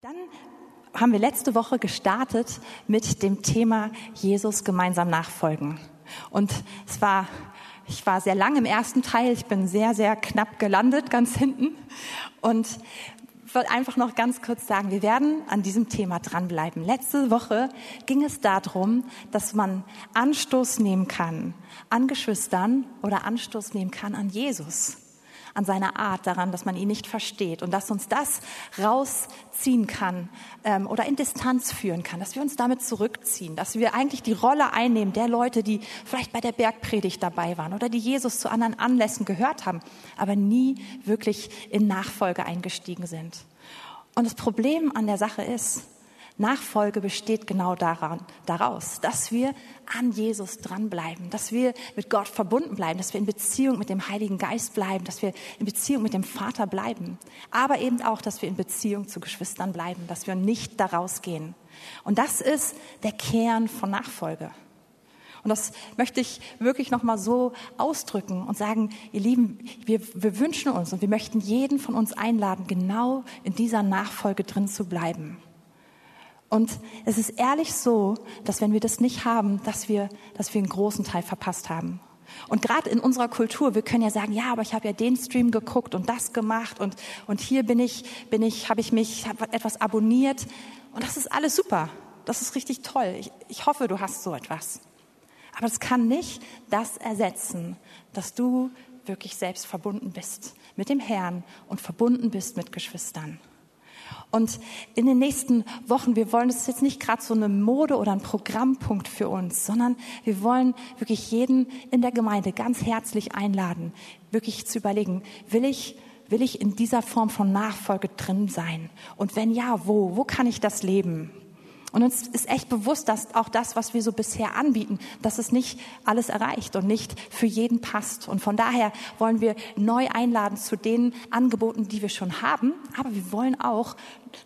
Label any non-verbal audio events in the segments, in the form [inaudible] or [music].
Dann haben wir letzte Woche gestartet mit dem Thema Jesus gemeinsam nachfolgen. Und es war, ich war sehr lang im ersten Teil, ich bin sehr, sehr knapp gelandet, ganz hinten. Und wollte einfach noch ganz kurz sagen, wir werden an diesem Thema dranbleiben. Letzte Woche ging es darum, dass man Anstoß nehmen kann an Geschwistern oder Anstoß nehmen kann an Jesus an seiner Art, daran, dass man ihn nicht versteht und dass uns das rausziehen kann ähm, oder in Distanz führen kann, dass wir uns damit zurückziehen, dass wir eigentlich die Rolle einnehmen der Leute, die vielleicht bei der Bergpredigt dabei waren oder die Jesus zu anderen Anlässen gehört haben, aber nie wirklich in Nachfolge eingestiegen sind. Und das Problem an der Sache ist, Nachfolge besteht genau daran, daraus, dass wir an Jesus dranbleiben, dass wir mit Gott verbunden bleiben, dass wir in Beziehung mit dem Heiligen Geist bleiben, dass wir in Beziehung mit dem Vater bleiben, aber eben auch, dass wir in Beziehung zu Geschwistern bleiben, dass wir nicht daraus gehen. Und das ist der Kern von Nachfolge. Und das möchte ich wirklich nochmal so ausdrücken und sagen, ihr Lieben, wir, wir wünschen uns und wir möchten jeden von uns einladen, genau in dieser Nachfolge drin zu bleiben. Und es ist ehrlich so, dass wenn wir das nicht haben, dass wir, dass wir einen großen Teil verpasst haben. Und gerade in unserer Kultur, wir können ja sagen, ja, aber ich habe ja den Stream geguckt und das gemacht und, und hier bin ich, bin ich, habe ich mich, habe etwas abonniert. Und das ist alles super. Das ist richtig toll. Ich, ich hoffe, du hast so etwas. Aber es kann nicht das ersetzen, dass du wirklich selbst verbunden bist mit dem Herrn und verbunden bist mit Geschwistern. Und in den nächsten Wochen, wir wollen, das ist jetzt nicht gerade so eine Mode oder ein Programmpunkt für uns, sondern wir wollen wirklich jeden in der Gemeinde ganz herzlich einladen, wirklich zu überlegen, will ich Will ich in dieser Form von Nachfolge drin sein? Und wenn ja, wo? Wo kann ich das leben? Und uns ist echt bewusst, dass auch das, was wir so bisher anbieten, dass es nicht alles erreicht und nicht für jeden passt. Und von daher wollen wir neu einladen zu den Angeboten, die wir schon haben. Aber wir wollen auch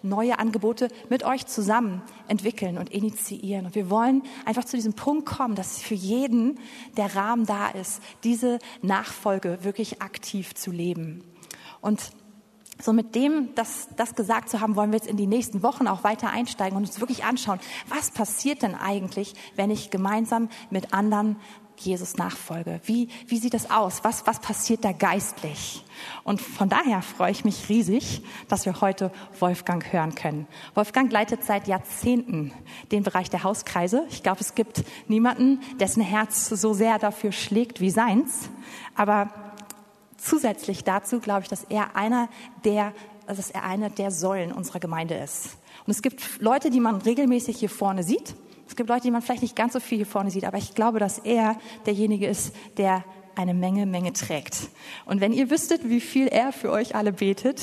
neue Angebote mit euch zusammen entwickeln und initiieren. Und wir wollen einfach zu diesem Punkt kommen, dass für jeden der Rahmen da ist, diese Nachfolge wirklich aktiv zu leben. Und so mit dem, das, das gesagt zu haben, wollen wir jetzt in die nächsten Wochen auch weiter einsteigen und uns wirklich anschauen, was passiert denn eigentlich, wenn ich gemeinsam mit anderen Jesus nachfolge? Wie, wie sieht das aus? Was, was passiert da geistlich? Und von daher freue ich mich riesig, dass wir heute Wolfgang hören können. Wolfgang leitet seit Jahrzehnten den Bereich der Hauskreise. Ich glaube, es gibt niemanden, dessen Herz so sehr dafür schlägt wie seins. Aber zusätzlich dazu glaube ich, dass er einer der, dass er einer der Säulen unserer Gemeinde ist. Und es gibt Leute, die man regelmäßig hier vorne sieht. Es gibt Leute, die man vielleicht nicht ganz so viel hier vorne sieht, aber ich glaube, dass er derjenige ist, der eine Menge, Menge trägt. Und wenn ihr wüsstet, wie viel er für euch alle betet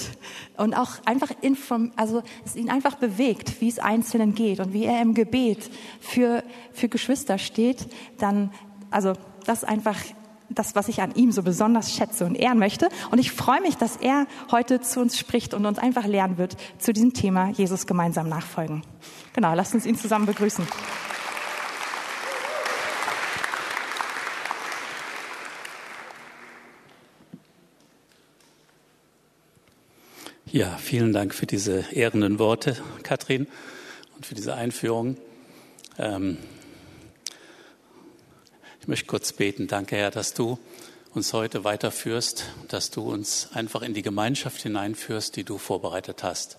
und auch einfach inform, also es ihn einfach bewegt, wie es Einzelnen geht und wie er im Gebet für, für Geschwister steht, dann, also das einfach das, was ich an ihm so besonders schätze und ehren möchte. Und ich freue mich, dass er heute zu uns spricht und uns einfach lernen wird zu diesem Thema Jesus gemeinsam nachfolgen. Genau, lasst uns ihn zusammen begrüßen. Ja, vielen Dank für diese ehrenden Worte, Katrin, und für diese Einführung. Ähm, möchte kurz beten. Danke, Herr, dass du uns heute weiterführst, dass du uns einfach in die Gemeinschaft hineinführst, die du vorbereitet hast.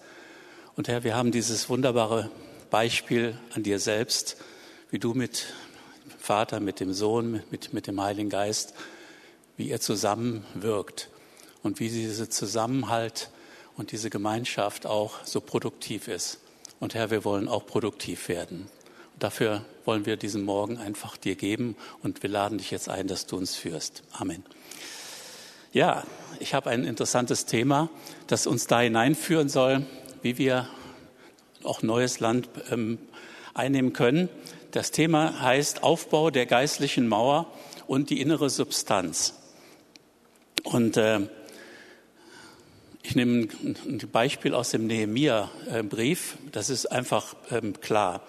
Und Herr, wir haben dieses wunderbare Beispiel an dir selbst, wie du mit dem Vater, mit dem Sohn, mit, mit dem Heiligen Geist, wie ihr zusammenwirkt und wie dieser Zusammenhalt und diese Gemeinschaft auch so produktiv ist. Und Herr, wir wollen auch produktiv werden. Dafür wollen wir diesen Morgen einfach dir geben und wir laden dich jetzt ein, dass du uns führst. Amen. Ja, ich habe ein interessantes Thema, das uns da hineinführen soll, wie wir auch neues Land ähm, einnehmen können. Das Thema heißt Aufbau der geistlichen Mauer und die innere Substanz. Und äh, ich nehme ein Beispiel aus dem Nehemia-Brief. Das ist einfach ähm, klar.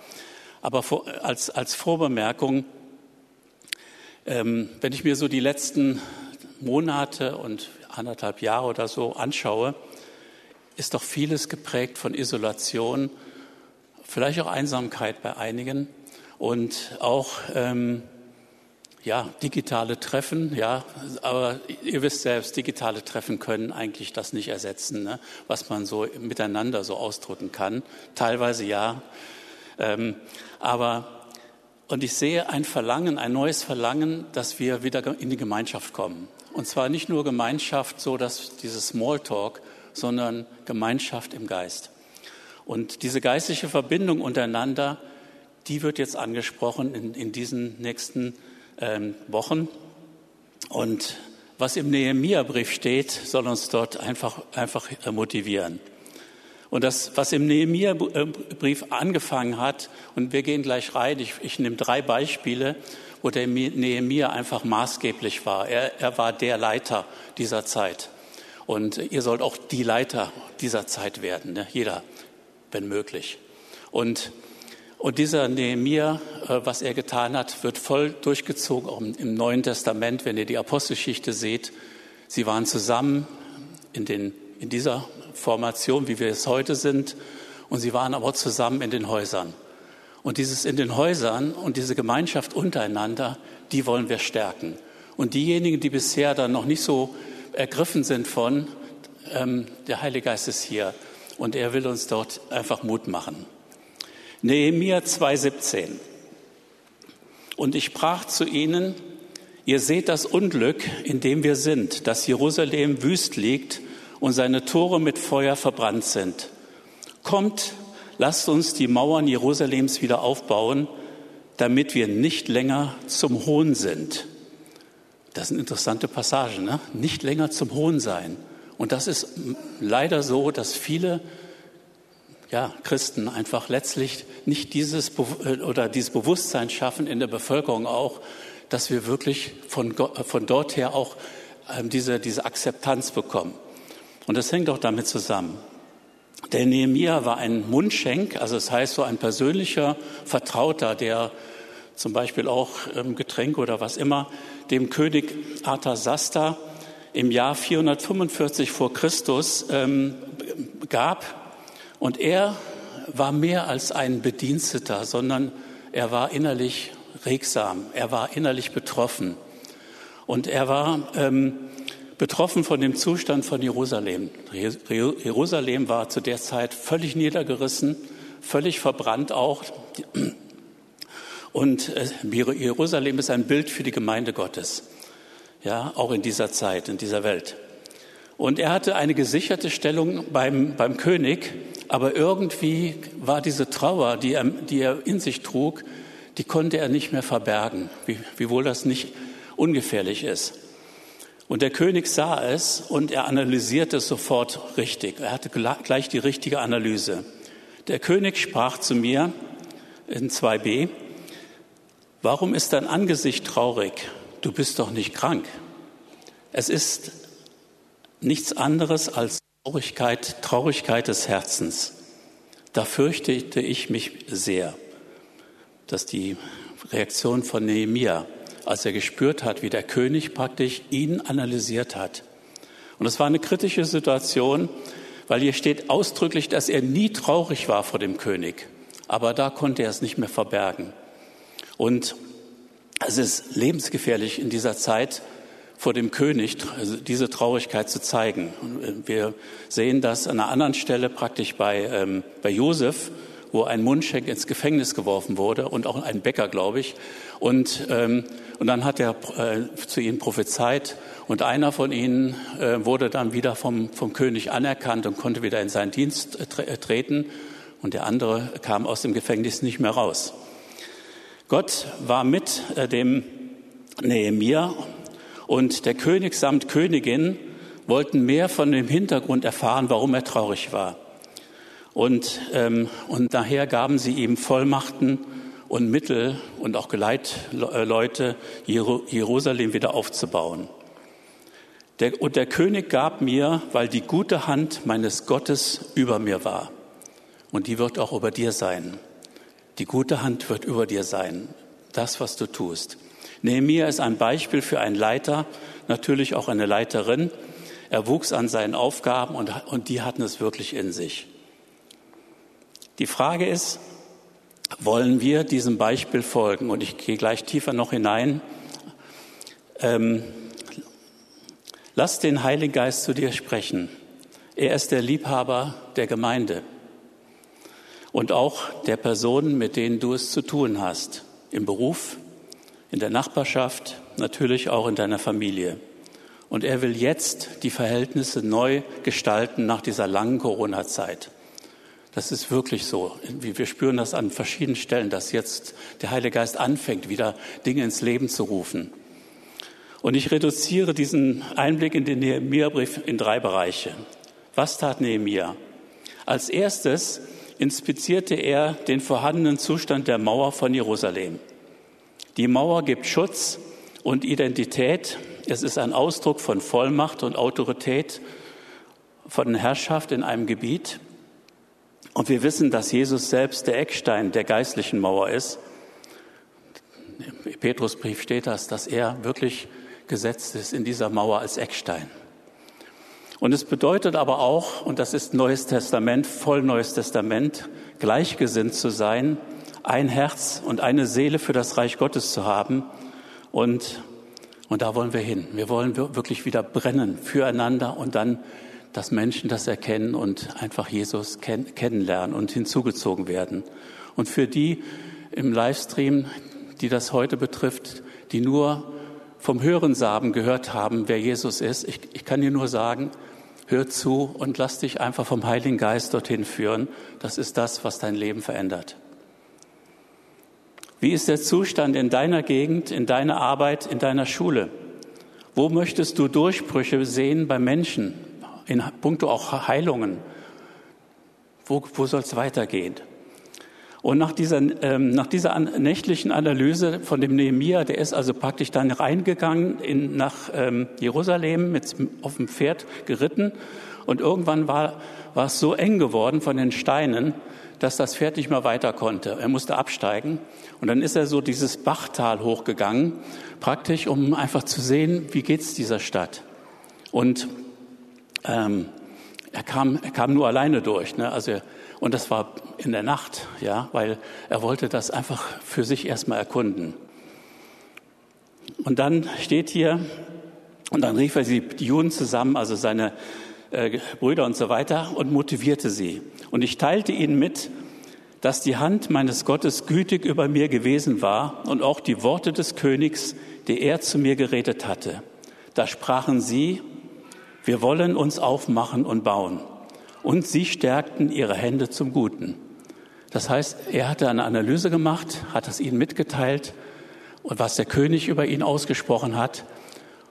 Aber vor, als, als Vorbemerkung, ähm, wenn ich mir so die letzten Monate und anderthalb Jahre oder so anschaue, ist doch vieles geprägt von Isolation, vielleicht auch Einsamkeit bei einigen und auch ähm, ja, digitale Treffen, ja, aber ihr wisst selbst, digitale Treffen können eigentlich das nicht ersetzen, ne, was man so miteinander so ausdrücken kann. Teilweise ja, ähm, aber und ich sehe ein Verlangen, ein neues Verlangen, dass wir wieder in die Gemeinschaft kommen. Und zwar nicht nur Gemeinschaft, so dass dieses Smalltalk, sondern Gemeinschaft im Geist. Und diese geistliche Verbindung untereinander, die wird jetzt angesprochen in, in diesen nächsten ähm, Wochen. Und was im Nehemia-Brief steht, soll uns dort einfach, einfach motivieren. Und das, was im Nehemia-Brief angefangen hat, und wir gehen gleich rein, ich, ich nehme drei Beispiele, wo der Nehemia einfach maßgeblich war. Er, er war der Leiter dieser Zeit. Und ihr sollt auch die Leiter dieser Zeit werden, ne? jeder, wenn möglich. Und und dieser Nehemia, äh, was er getan hat, wird voll durchgezogen, auch im Neuen Testament, wenn ihr die Apostelgeschichte seht. Sie waren zusammen in, den, in dieser Formation, wie wir es heute sind, und sie waren aber zusammen in den Häusern. Und dieses in den Häusern und diese Gemeinschaft untereinander, die wollen wir stärken. Und diejenigen, die bisher dann noch nicht so ergriffen sind von, ähm, der Heilige Geist ist hier und er will uns dort einfach Mut machen. Nehemia 2,17. Und ich sprach zu ihnen, ihr seht das Unglück, in dem wir sind, dass Jerusalem wüst liegt und seine Tore mit Feuer verbrannt sind. Kommt, lasst uns die Mauern Jerusalems wieder aufbauen, damit wir nicht länger zum Hohn sind. Das sind interessante Passagen, ne? nicht länger zum Hohn sein. Und das ist leider so, dass viele ja, Christen einfach letztlich nicht dieses äh, oder dieses Bewusstsein schaffen in der Bevölkerung auch, dass wir wirklich von, von dort her auch ähm, diese, diese Akzeptanz bekommen. Und das hängt auch damit zusammen. Der Nehemia war ein Mundschenk, also das heißt so ein persönlicher Vertrauter, der zum Beispiel auch ähm, Getränke oder was immer dem König Arthasasta im Jahr 445 vor Christus ähm, gab und er war mehr als ein Bediensteter, sondern er war innerlich regsam, er war innerlich betroffen. Und er war ähm, betroffen von dem Zustand von Jerusalem. Jerusalem war zu der Zeit völlig niedergerissen, völlig verbrannt auch. Und äh, Jerusalem ist ein Bild für die Gemeinde Gottes. Ja, auch in dieser Zeit, in dieser Welt. Und er hatte eine gesicherte Stellung beim, beim König, aber irgendwie war diese Trauer, die er, die er in sich trug, die konnte er nicht mehr verbergen, wie, wiewohl das nicht ungefährlich ist. Und der König sah es und er analysierte es sofort richtig. Er hatte gleich die richtige Analyse. Der König sprach zu mir in 2b, warum ist dein Angesicht traurig? Du bist doch nicht krank. Es ist nichts anderes als Traurigkeit, Traurigkeit des Herzens. Da fürchtete ich mich sehr, dass die Reaktion von Nehemia, als er gespürt hat, wie der König praktisch ihn analysiert hat. Und es war eine kritische Situation, weil hier steht ausdrücklich, dass er nie traurig war vor dem König. Aber da konnte er es nicht mehr verbergen. Und es ist lebensgefährlich in dieser Zeit, vor dem König also diese Traurigkeit zu zeigen. Wir sehen das an einer anderen Stelle praktisch bei, ähm, bei Josef, wo ein Mundschenk ins Gefängnis geworfen wurde und auch ein Bäcker, glaube ich. Und, ähm, und dann hat er äh, zu ihnen prophezeit und einer von ihnen äh, wurde dann wieder vom, vom König anerkannt und konnte wieder in seinen Dienst äh, treten und der andere kam aus dem Gefängnis nicht mehr raus. Gott war mit äh, dem Nehemia und der König samt Königin wollten mehr von dem Hintergrund erfahren, warum er traurig war. Und, ähm, und daher gaben sie ihm Vollmachten und Mittel und auch Geleitleute, Jerusalem wieder aufzubauen. Der, und der König gab mir, weil die gute Hand meines Gottes über mir war. Und die wird auch über dir sein. Die gute Hand wird über dir sein. Das, was du tust. Nehemiah ist ein Beispiel für einen Leiter, natürlich auch eine Leiterin, Er wuchs an seinen Aufgaben und, und die hatten es wirklich in sich. Die Frage ist, wollen wir diesem Beispiel folgen? Und ich gehe gleich tiefer noch hinein. Ähm, lass den Heiligen Geist zu dir sprechen. Er ist der Liebhaber der Gemeinde und auch der Personen, mit denen du es zu tun hast. Im Beruf, in der Nachbarschaft, natürlich auch in deiner Familie. Und er will jetzt die Verhältnisse neu gestalten nach dieser langen Corona-Zeit. Das ist wirklich so. Wir spüren das an verschiedenen Stellen, dass jetzt der Heilige Geist anfängt, wieder Dinge ins Leben zu rufen. Und ich reduziere diesen Einblick in den Nehemiah-Brief in drei Bereiche. Was tat Nehemiah? Als erstes inspizierte er den vorhandenen Zustand der Mauer von Jerusalem. Die Mauer gibt Schutz und Identität. Es ist ein Ausdruck von Vollmacht und Autorität, von Herrschaft in einem Gebiet. Und wir wissen, dass Jesus selbst der Eckstein der geistlichen Mauer ist. Im Petrusbrief steht das, dass er wirklich gesetzt ist in dieser Mauer als Eckstein. Und es bedeutet aber auch, und das ist Neues Testament, voll Neues Testament, gleichgesinnt zu sein, ein Herz und eine Seele für das Reich Gottes zu haben. Und, und da wollen wir hin. Wir wollen wirklich wieder brennen füreinander und dann dass Menschen das erkennen und einfach Jesus kenn kennenlernen und hinzugezogen werden. Und für die im Livestream, die das heute betrifft, die nur vom Hörensaben gehört haben, wer Jesus ist, ich, ich kann dir nur sagen, hör zu und lass dich einfach vom Heiligen Geist dorthin führen. Das ist das, was dein Leben verändert. Wie ist der Zustand in deiner Gegend, in deiner Arbeit, in deiner Schule? Wo möchtest du Durchbrüche sehen bei Menschen? In puncto auch Heilungen. Wo, wo soll es weitergehen? Und nach dieser, ähm, nach dieser nächtlichen Analyse von dem Nehemia, der ist also praktisch dann reingegangen in, nach ähm, Jerusalem mit, auf dem Pferd geritten. Und irgendwann war, war es so eng geworden von den Steinen, dass das Pferd nicht mehr weiter konnte. Er musste absteigen. Und dann ist er so dieses Bachtal hochgegangen, praktisch, um einfach zu sehen, wie geht's dieser Stadt. Und ähm, er, kam, er kam nur alleine durch. Ne? Also, und das war in der Nacht, ja, weil er wollte das einfach für sich erstmal erkunden. Und dann steht hier, und dann rief er die, Juden zusammen, also seine äh, Brüder und so weiter, und motivierte sie. Und ich teilte ihnen mit, dass die Hand meines Gottes gütig über mir gewesen war und auch die Worte des Königs, die er zu mir geredet hatte. Da sprachen sie, wir wollen uns aufmachen und bauen. Und sie stärkten ihre Hände zum Guten. Das heißt, er hatte eine Analyse gemacht, hat es ihnen mitgeteilt und was der König über ihn ausgesprochen hat.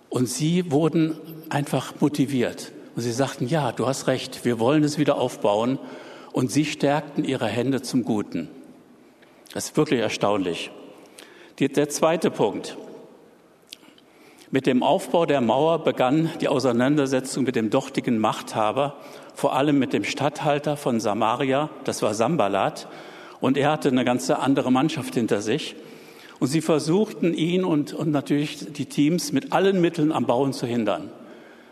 Und sie wurden einfach motiviert. Und sie sagten, ja, du hast recht, wir wollen es wieder aufbauen. Und sie stärkten ihre Hände zum Guten. Das ist wirklich erstaunlich. Der zweite Punkt. Mit dem Aufbau der Mauer begann die Auseinandersetzung mit dem dortigen Machthaber, vor allem mit dem Statthalter von Samaria, das war Sambalat, und er hatte eine ganze andere Mannschaft hinter sich. Und sie versuchten ihn und, und natürlich die Teams mit allen Mitteln am Bauen zu hindern.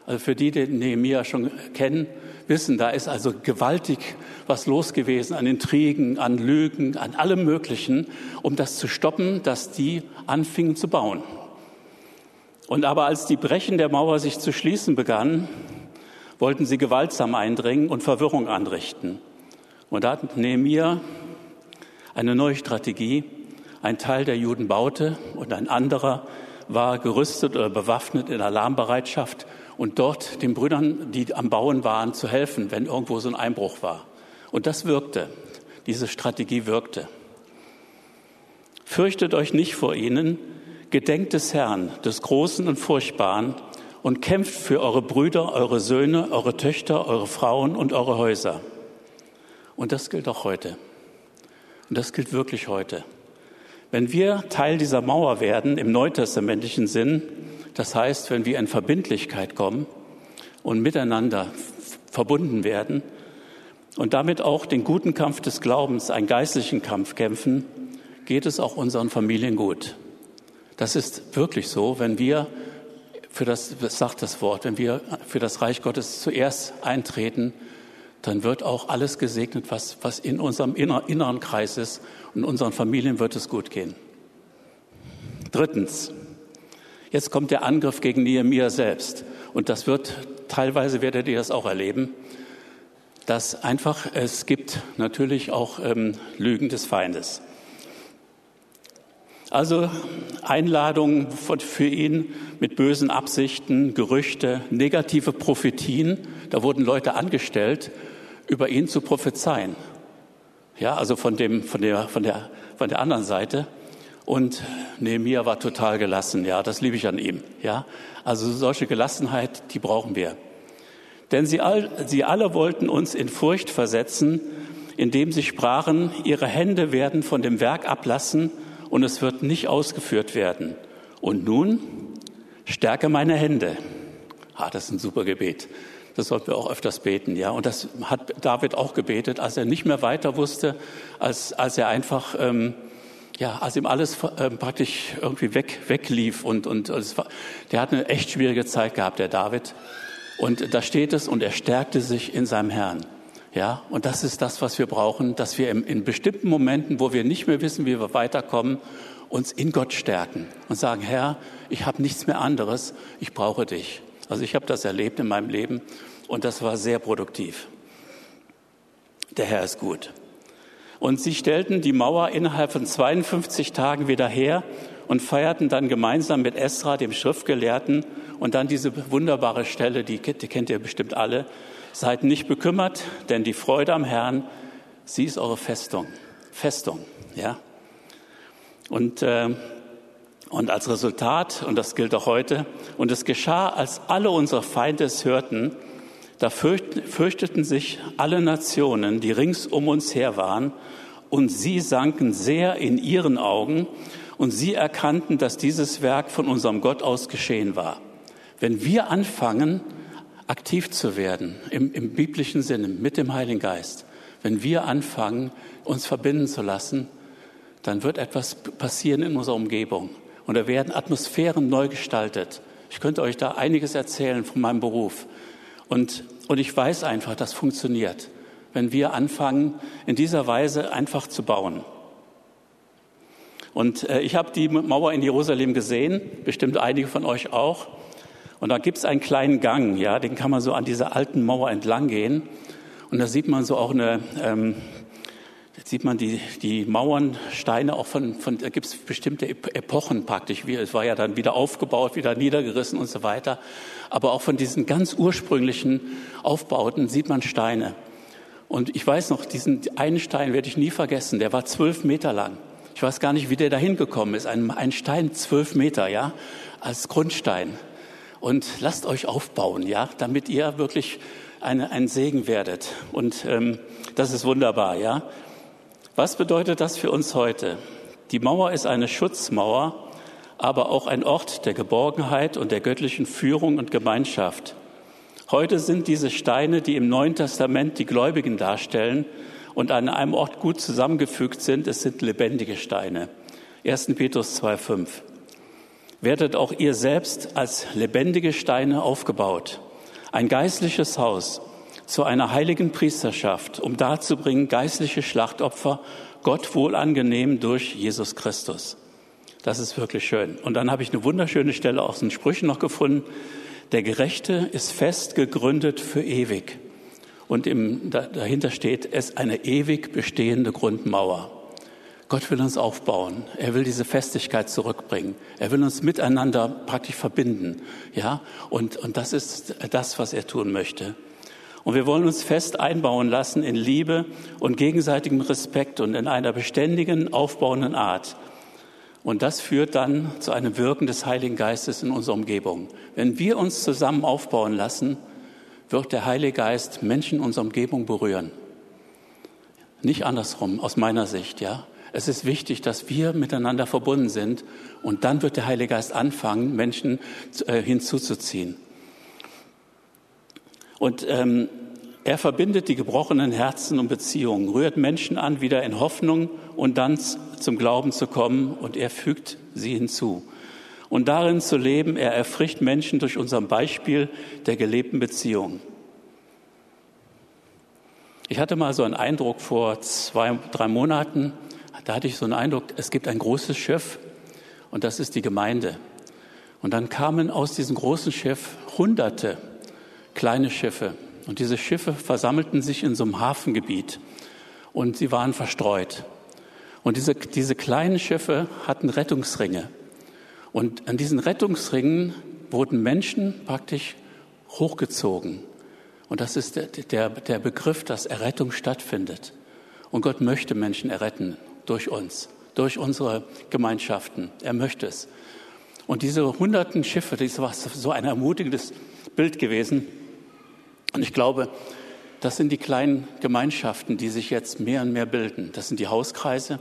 Also für die, die Nehemiah schon kennen, wissen, da ist also gewaltig was los gewesen an Intrigen, an Lügen, an allem Möglichen, um das zu stoppen, dass die anfingen zu bauen. Und aber als die Brechen der Mauer sich zu schließen begannen, wollten sie gewaltsam eindringen und Verwirrung anrichten. Und da hat Nehemiah eine neue Strategie. Ein Teil der Juden baute und ein anderer war gerüstet oder bewaffnet in Alarmbereitschaft und dort den Brüdern, die am Bauen waren, zu helfen, wenn irgendwo so ein Einbruch war. Und das wirkte. Diese Strategie wirkte. Fürchtet euch nicht vor ihnen, Gedenkt des Herrn, des Großen und Furchtbaren, und kämpft für eure Brüder, eure Söhne, eure Töchter, eure Frauen und eure Häuser. Und das gilt auch heute. Und das gilt wirklich heute. Wenn wir Teil dieser Mauer werden im neutestamentlichen Sinn, das heißt, wenn wir in Verbindlichkeit kommen und miteinander verbunden werden und damit auch den guten Kampf des Glaubens, einen geistlichen Kampf kämpfen, geht es auch unseren Familien gut. Das ist wirklich so, wenn wir für das, das sagt das Wort, wenn wir für das Reich Gottes zuerst eintreten, dann wird auch alles gesegnet, was, was in unserem inneren Kreis ist und unseren Familien wird es gut gehen. Drittens, jetzt kommt der Angriff gegen Nehemiah selbst. Und das wird, teilweise werdet ihr das auch erleben, dass einfach es gibt natürlich auch ähm, Lügen des Feindes. Also Einladungen für ihn mit bösen Absichten, Gerüchte, negative Prophetien. Da wurden Leute angestellt, über ihn zu prophezeien. Ja, also von dem, von der, von der, von der anderen Seite. Und Nehemiah war total gelassen. Ja, das liebe ich an ihm. Ja, also solche Gelassenheit, die brauchen wir. Denn sie, all, sie alle wollten uns in Furcht versetzen, indem sie sprachen, ihre Hände werden von dem Werk ablassen und es wird nicht ausgeführt werden. Und nun stärke meine Hände. Ah, das ist ein super Gebet. Das sollten wir auch öfters beten, ja. Und das hat David auch gebetet, als er nicht mehr weiter wusste, als, als er einfach, ähm, ja, als ihm alles ähm, praktisch irgendwie weg, weglief und, und es war, der hat eine echt schwierige Zeit gehabt, der David. Und da steht es, und er stärkte sich in seinem Herrn. Ja, und das ist das, was wir brauchen, dass wir in, bestimmten Momenten, wo wir nicht mehr wissen, wie wir weiterkommen, uns in Gott stärken und sagen, Herr, ich habe nichts mehr anderes, ich brauche dich. Also ich habe das erlebt in meinem Leben und das war sehr produktiv. Der Herr ist gut. Und sie stellten die Mauer innerhalb von 52 Tagen wieder her und feierten dann gemeinsam mit Esra, dem Schriftgelehrten, und dann diese wunderbare Stelle, die kennt ihr bestimmt alle, Seid nicht bekümmert, denn die Freude am Herrn, sie ist eure Festung. Festung, ja. Und, äh, und als Resultat, und das gilt auch heute, und es geschah, als alle unsere Feinde es hörten, da fürchteten sich alle Nationen, die rings um uns her waren, und sie sanken sehr in ihren Augen, und sie erkannten, dass dieses Werk von unserem Gott aus geschehen war. Wenn wir anfangen, aktiv zu werden, im, im biblischen Sinne, mit dem Heiligen Geist, wenn wir anfangen, uns verbinden zu lassen, dann wird etwas passieren in unserer Umgebung. Und da werden Atmosphären neu gestaltet. Ich könnte euch da einiges erzählen von meinem Beruf. Und, und ich weiß einfach, das funktioniert, wenn wir anfangen, in dieser Weise einfach zu bauen. Und äh, ich habe die Mauer in Jerusalem gesehen, bestimmt einige von euch auch. Und da gibt es einen kleinen Gang, ja, den kann man so an dieser alten Mauer entlang gehen. Und da sieht man so auch eine, ähm, Jetzt sieht man die, die Mauern, Steine auch von, von da gibt es bestimmte Epochen praktisch. Wie, es war ja dann wieder aufgebaut, wieder niedergerissen und so weiter. Aber auch von diesen ganz ursprünglichen Aufbauten sieht man Steine. Und ich weiß noch, diesen einen Stein werde ich nie vergessen. Der war zwölf Meter lang. Ich weiß gar nicht, wie der da hingekommen ist. Ein, ein Stein zwölf Meter, ja, als Grundstein und lasst euch aufbauen, ja, damit ihr wirklich eine, ein Segen werdet. Und ähm, das ist wunderbar, ja. Was bedeutet das für uns heute? Die Mauer ist eine Schutzmauer, aber auch ein Ort der Geborgenheit und der göttlichen Führung und Gemeinschaft. Heute sind diese Steine, die im Neuen Testament die Gläubigen darstellen und an einem Ort gut zusammengefügt sind, es sind lebendige Steine. 1. Petrus 2,5 werdet auch ihr selbst als lebendige Steine aufgebaut, ein geistliches Haus zu einer heiligen Priesterschaft, um darzubringen geistliche Schlachtopfer, Gott wohlangenehm durch Jesus Christus. Das ist wirklich schön. Und dann habe ich eine wunderschöne Stelle aus den Sprüchen noch gefunden. Der Gerechte ist fest gegründet für ewig. Und im, dahinter steht es eine ewig bestehende Grundmauer. Gott will uns aufbauen. Er will diese Festigkeit zurückbringen. Er will uns miteinander praktisch verbinden. Ja, und, und das ist das, was er tun möchte. Und wir wollen uns fest einbauen lassen in Liebe und gegenseitigem Respekt und in einer beständigen, aufbauenden Art. Und das führt dann zu einem Wirken des Heiligen Geistes in unserer Umgebung. Wenn wir uns zusammen aufbauen lassen, wird der Heilige Geist Menschen in unserer Umgebung berühren. Nicht andersrum, aus meiner Sicht, ja. Es ist wichtig, dass wir miteinander verbunden sind und dann wird der Heilige Geist anfangen, Menschen äh, hinzuzuziehen. Und ähm, er verbindet die gebrochenen Herzen und Beziehungen, rührt Menschen an, wieder in Hoffnung und dann zum Glauben zu kommen und er fügt sie hinzu. und darin zu leben, er erfrischt Menschen durch unser Beispiel der gelebten Beziehung. Ich hatte mal so einen Eindruck vor zwei, drei Monaten, da hatte ich so einen Eindruck, es gibt ein großes Schiff und das ist die Gemeinde. Und dann kamen aus diesem großen Schiff hunderte kleine Schiffe. Und diese Schiffe versammelten sich in so einem Hafengebiet und sie waren verstreut. Und diese, diese kleinen Schiffe hatten Rettungsringe. Und an diesen Rettungsringen wurden Menschen praktisch hochgezogen. Und das ist der, der, der Begriff, dass Errettung stattfindet. Und Gott möchte Menschen erretten durch uns, durch unsere Gemeinschaften. Er möchte es. Und diese hunderten Schiffe, das war so ein ermutigendes Bild gewesen. Und ich glaube, das sind die kleinen Gemeinschaften, die sich jetzt mehr und mehr bilden. Das sind die Hauskreise,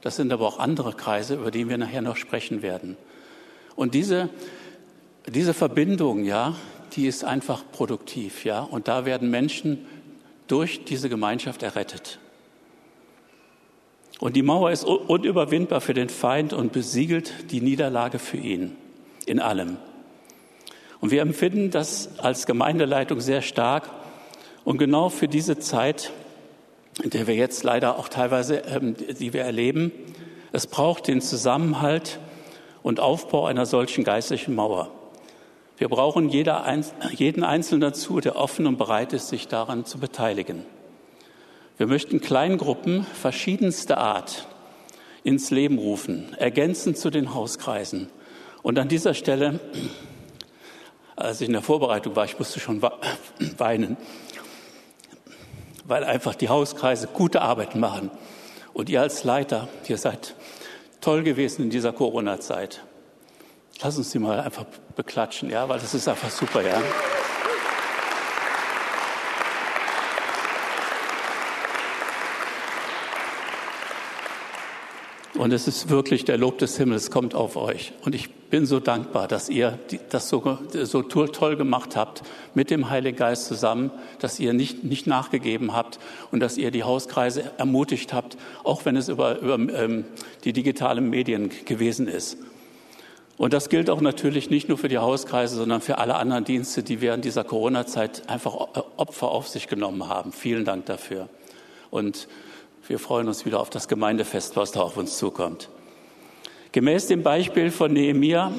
das sind aber auch andere Kreise, über die wir nachher noch sprechen werden. Und diese, diese Verbindung, ja, die ist einfach produktiv, ja. Und da werden Menschen durch diese Gemeinschaft errettet. Und die Mauer ist unüberwindbar für den Feind und besiegelt die Niederlage für ihn in allem. Und wir empfinden das als Gemeindeleitung sehr stark. Und genau für diese Zeit, in der wir jetzt leider auch teilweise, ähm, die wir erleben, es braucht den Zusammenhalt und Aufbau einer solchen geistlichen Mauer. Wir brauchen jeder, jeden Einzelnen dazu, der offen und bereit ist, sich daran zu beteiligen. Wir möchten Kleingruppen verschiedenster Art ins Leben rufen, ergänzend zu den Hauskreisen. Und an dieser Stelle, als ich in der Vorbereitung war, ich musste schon [coughs] weinen, weil einfach die Hauskreise gute Arbeit machen. Und ihr als Leiter, ihr seid toll gewesen in dieser Corona-Zeit. Lass uns die mal einfach beklatschen, ja, weil das ist einfach super, ja. Und es ist wirklich der Lob des Himmels kommt auf euch. Und ich bin so dankbar, dass ihr das so, so toll gemacht habt mit dem Heiligen Geist zusammen, dass ihr nicht, nicht nachgegeben habt und dass ihr die Hauskreise ermutigt habt, auch wenn es über, über ähm, die digitalen Medien gewesen ist. Und das gilt auch natürlich nicht nur für die Hauskreise, sondern für alle anderen Dienste, die während dieser Corona-Zeit einfach Opfer auf sich genommen haben. Vielen Dank dafür. Und wir freuen uns wieder auf das Gemeindefest, was da auf uns zukommt. Gemäß dem Beispiel von Nehemia,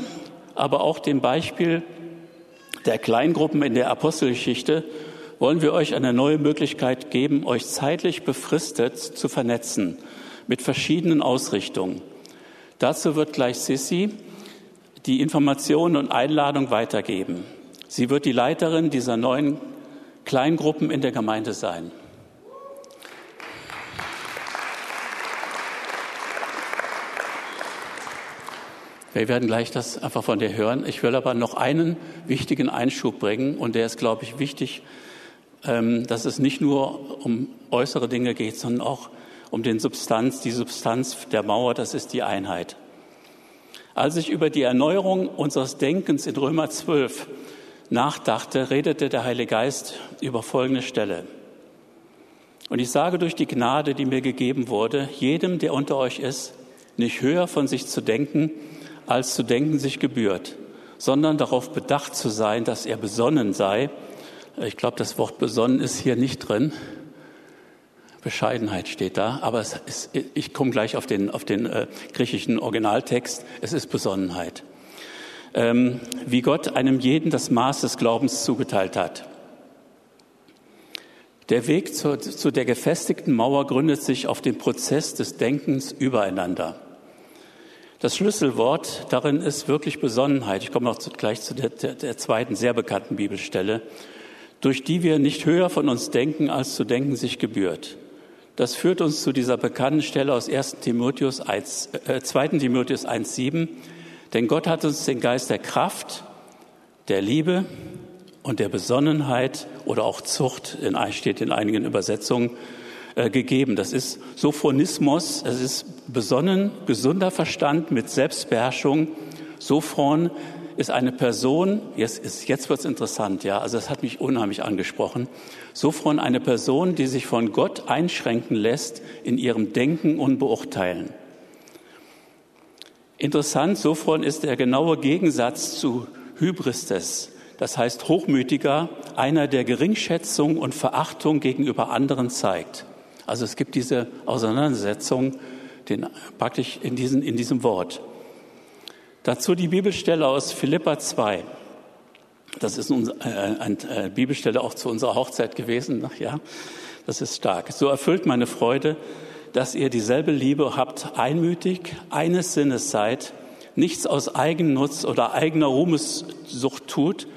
aber auch dem Beispiel der Kleingruppen in der Apostelgeschichte, wollen wir euch eine neue Möglichkeit geben, euch zeitlich befristet zu vernetzen mit verschiedenen Ausrichtungen. Dazu wird gleich Sissi die Informationen und Einladung weitergeben. Sie wird die Leiterin dieser neuen Kleingruppen in der Gemeinde sein. Wir werden gleich das einfach von dir hören. Ich will aber noch einen wichtigen Einschub bringen und der ist, glaube ich, wichtig, ähm, dass es nicht nur um äußere Dinge geht, sondern auch um den Substanz, die Substanz der Mauer, das ist die Einheit. Als ich über die Erneuerung unseres Denkens in Römer 12 nachdachte, redete der Heilige Geist über folgende Stelle. Und ich sage durch die Gnade, die mir gegeben wurde, jedem, der unter euch ist, nicht höher von sich zu denken, als zu denken sich gebührt, sondern darauf bedacht zu sein, dass er besonnen sei. Ich glaube, das Wort besonnen ist hier nicht drin. Bescheidenheit steht da, aber ist, ich komme gleich auf den, auf den äh, griechischen Originaltext. Es ist Besonnenheit. Ähm, wie Gott einem jeden das Maß des Glaubens zugeteilt hat. Der Weg zu, zu der gefestigten Mauer gründet sich auf dem Prozess des Denkens übereinander. Das Schlüsselwort darin ist wirklich Besonnenheit. Ich komme noch gleich zu der, der, der zweiten sehr bekannten Bibelstelle, durch die wir nicht höher von uns denken, als zu denken sich gebührt. Das führt uns zu dieser bekannten Stelle aus 1. Timotheus 1, äh, 2. Timotheus 1,7. Denn Gott hat uns den Geist der Kraft, der Liebe und der Besonnenheit oder auch Zucht, in, steht in einigen Übersetzungen, äh, gegeben. Das ist Sophonismus, es ist besonnen, gesunder Verstand mit Selbstbeherrschung. Sophron ist eine Person, jetzt, ist, jetzt wird es interessant, ja, also das hat mich unheimlich angesprochen. Sophron eine Person, die sich von Gott einschränken lässt in ihrem Denken und Beurteilen. Interessant, Sophron ist der genaue Gegensatz zu Hybristes, das heißt hochmütiger, einer, der Geringschätzung und Verachtung gegenüber anderen zeigt. Also es gibt diese Auseinandersetzung den, praktisch in, diesen, in diesem Wort. Dazu die Bibelstelle aus Philippa 2. Das ist eine äh, äh, Bibelstelle auch zu unserer Hochzeit gewesen. Ja, das ist stark. So erfüllt meine Freude, dass ihr dieselbe Liebe habt, einmütig, eines Sinnes seid, nichts aus Eigennutz oder eigener Ruhmessucht tut,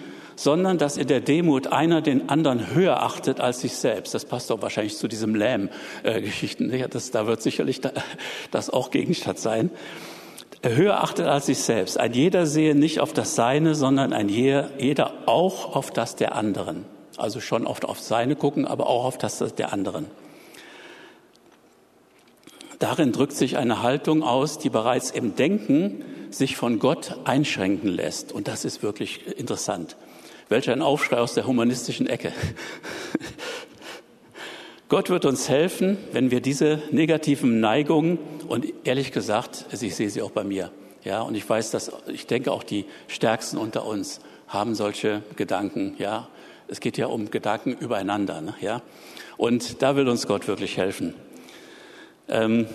sondern dass in der Demut einer den anderen höher achtet als sich selbst. Das passt doch wahrscheinlich zu diesem Lähm-Geschichten. Äh, da wird sicherlich das auch Gegenstand sein. Höher achtet als sich selbst. Ein jeder sehe nicht auf das Seine, sondern ein jeder auch auf das der anderen. Also schon oft auf Seine gucken, aber auch auf das der anderen. Darin drückt sich eine Haltung aus, die bereits im Denken sich von Gott einschränken lässt. Und das ist wirklich interessant. Welch ein Aufschrei aus der humanistischen Ecke. Gott wird uns helfen, wenn wir diese negativen Neigungen und ehrlich gesagt, also ich sehe sie auch bei mir, ja, und ich weiß, dass ich denke auch die Stärksten unter uns haben solche Gedanken, ja. Es geht ja um Gedanken übereinander, ne? ja. Und da will uns Gott wirklich helfen. Ähm,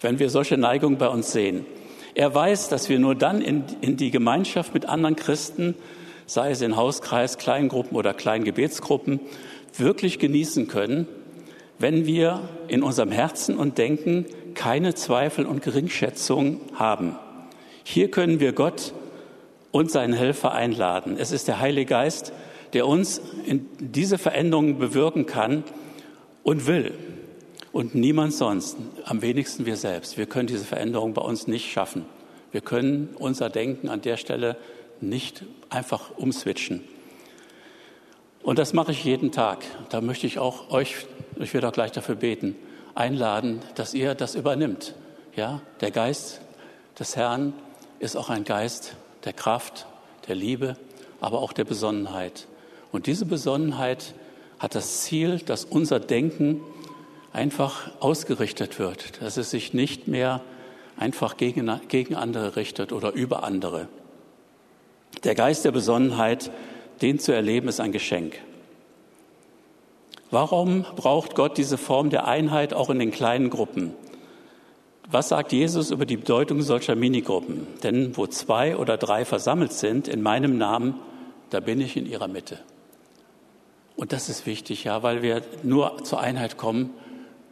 wenn wir solche Neigungen bei uns sehen, er weiß, dass wir nur dann in, in die Gemeinschaft mit anderen Christen, sei es in Hauskreis, Kleingruppen oder Kleingebetsgruppen, wirklich genießen können, wenn wir in unserem Herzen und Denken keine Zweifel und Geringschätzung haben. Hier können wir Gott und seinen Helfer einladen. Es ist der Heilige Geist, der uns in diese Veränderungen bewirken kann und will und niemand sonst, am wenigsten wir selbst. Wir können diese Veränderung bei uns nicht schaffen. Wir können unser Denken an der Stelle nicht einfach umswitchen. Und das mache ich jeden Tag. Da möchte ich auch euch, ich werde auch gleich dafür beten, einladen, dass ihr das übernimmt. Ja, der Geist des Herrn ist auch ein Geist der Kraft, der Liebe, aber auch der Besonnenheit. Und diese Besonnenheit hat das Ziel, dass unser Denken einfach ausgerichtet wird, dass es sich nicht mehr einfach gegen, gegen andere richtet oder über andere. Der Geist der Besonnenheit, den zu erleben, ist ein Geschenk. Warum braucht Gott diese Form der Einheit auch in den kleinen Gruppen? Was sagt Jesus über die Bedeutung solcher Minigruppen? Denn wo zwei oder drei versammelt sind in meinem Namen, da bin ich in ihrer Mitte. Und das ist wichtig, ja, weil wir nur zur Einheit kommen,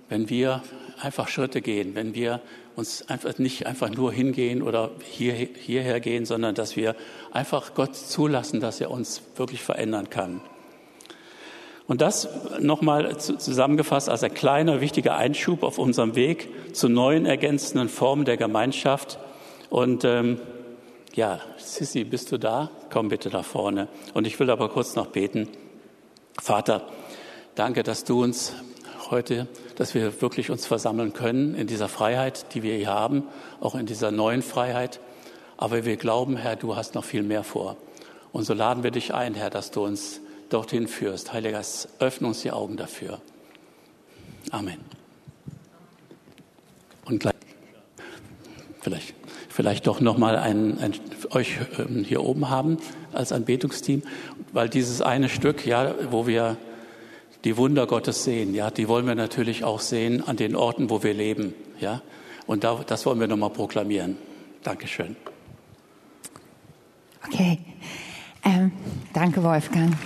wenn wir einfach Schritte gehen, wenn wir uns einfach nicht einfach nur hingehen oder hier, hierher gehen, sondern dass wir einfach Gott zulassen, dass er uns wirklich verändern kann. Und das nochmal zusammengefasst als ein kleiner, wichtiger Einschub auf unserem Weg zu neuen ergänzenden Formen der Gemeinschaft. Und ähm, ja, Sissi, bist du da? Komm bitte nach vorne. Und ich will aber kurz noch beten. Vater, danke, dass du uns heute, dass wir wirklich uns versammeln können in dieser Freiheit, die wir hier haben, auch in dieser neuen Freiheit. Aber wir glauben, Herr, du hast noch viel mehr vor. Und so laden wir dich ein, Herr, dass du uns dorthin führst. Heiliger Geist, öffne uns die Augen dafür. Amen. Und gleich, vielleicht, vielleicht doch noch mal ein, ein, euch ähm, hier oben haben als ein Betungsteam, weil dieses eine Stück, ja, wo wir die Wunder Gottes sehen, ja, die wollen wir natürlich auch sehen an den Orten, wo wir leben, ja. Und da, das wollen wir nochmal proklamieren. Dankeschön. Okay. Ähm, danke, Wolfgang.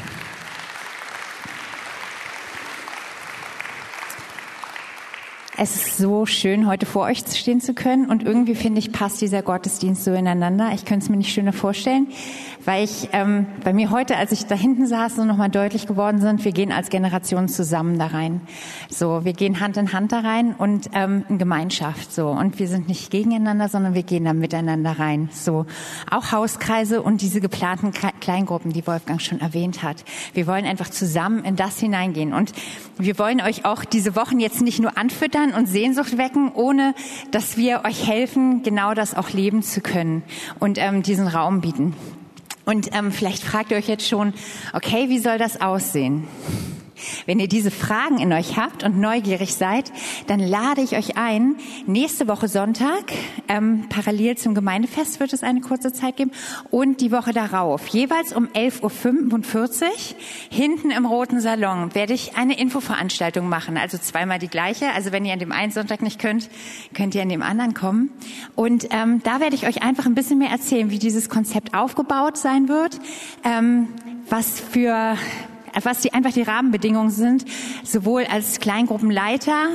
Es ist so schön, heute vor euch stehen zu können. Und irgendwie finde ich, passt dieser Gottesdienst so ineinander. Ich könnte es mir nicht schöner vorstellen weil ich ähm, bei mir heute, als ich da hinten saß, so nochmal deutlich geworden sind, wir gehen als Generation zusammen da rein. So, wir gehen Hand in Hand da rein und ähm, in Gemeinschaft so. Und wir sind nicht gegeneinander, sondern wir gehen da miteinander rein. So, auch Hauskreise und diese geplanten Kleingruppen, die Wolfgang schon erwähnt hat. Wir wollen einfach zusammen in das hineingehen. Und wir wollen euch auch diese Wochen jetzt nicht nur anfüttern und Sehnsucht wecken, ohne dass wir euch helfen, genau das auch leben zu können und ähm, diesen Raum bieten. Und ähm, vielleicht fragt ihr euch jetzt schon, okay, wie soll das aussehen? Wenn ihr diese Fragen in euch habt und neugierig seid, dann lade ich euch ein, nächste Woche Sonntag, ähm, parallel zum Gemeindefest wird es eine kurze Zeit geben, und die Woche darauf, jeweils um 11.45 Uhr, hinten im Roten Salon, werde ich eine Infoveranstaltung machen, also zweimal die gleiche. Also wenn ihr an dem einen Sonntag nicht könnt, könnt ihr an dem anderen kommen. Und ähm, da werde ich euch einfach ein bisschen mehr erzählen, wie dieses Konzept aufgebaut sein wird, ähm, was für was die einfach die Rahmenbedingungen sind, sowohl als Kleingruppenleiter,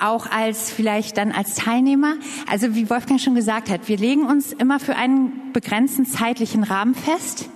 auch als vielleicht dann als Teilnehmer. Also wie Wolfgang schon gesagt hat, wir legen uns immer für einen begrenzten zeitlichen Rahmen fest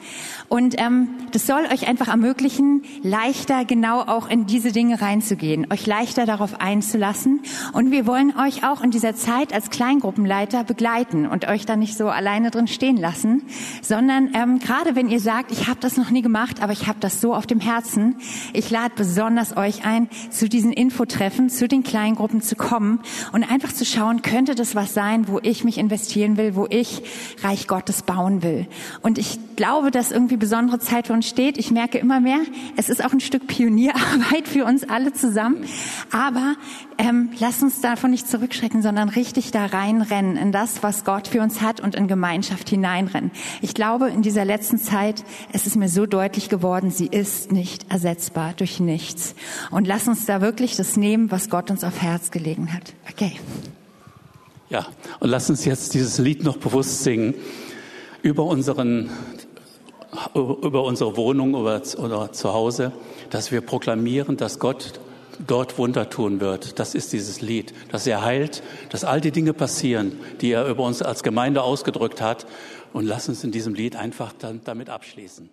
und ähm, das soll euch einfach ermöglichen, leichter genau auch in diese Dinge reinzugehen, euch leichter darauf einzulassen. Und wir wollen euch auch in dieser Zeit als Kleingruppenleiter begleiten und euch da nicht so alleine drin stehen lassen, sondern ähm, gerade wenn ihr sagt, ich habe das noch nie gemacht, aber ich habe das so auf dem Herzen, ich lade besonders euch ein, zu diesen Infotreffen, zu den Kleingruppen zu kommen und einfach zu schauen, könnte das was sein, wo ich mich investieren will, wo ich Reich Gottes bauen will. Und ich glaube, dass irgendwie irgendwie besondere Zeit für uns steht. Ich merke immer mehr, es ist auch ein Stück Pionierarbeit für uns alle zusammen. Aber ähm, lass uns davon nicht zurückschrecken, sondern richtig da reinrennen in das, was Gott für uns hat und in Gemeinschaft hineinrennen. Ich glaube, in dieser letzten Zeit, es ist mir so deutlich geworden, sie ist nicht ersetzbar durch nichts. Und lass uns da wirklich das nehmen, was Gott uns auf Herz gelegen hat. Okay. Ja, und lass uns jetzt dieses Lied noch bewusst singen über unseren über unsere Wohnung oder, oder zu Hause, dass wir proklamieren, dass Gott dort Wunder tun wird. Das ist dieses Lied, dass er heilt, dass all die Dinge passieren, die er über uns als Gemeinde ausgedrückt hat. Und lass uns in diesem Lied einfach dann damit abschließen.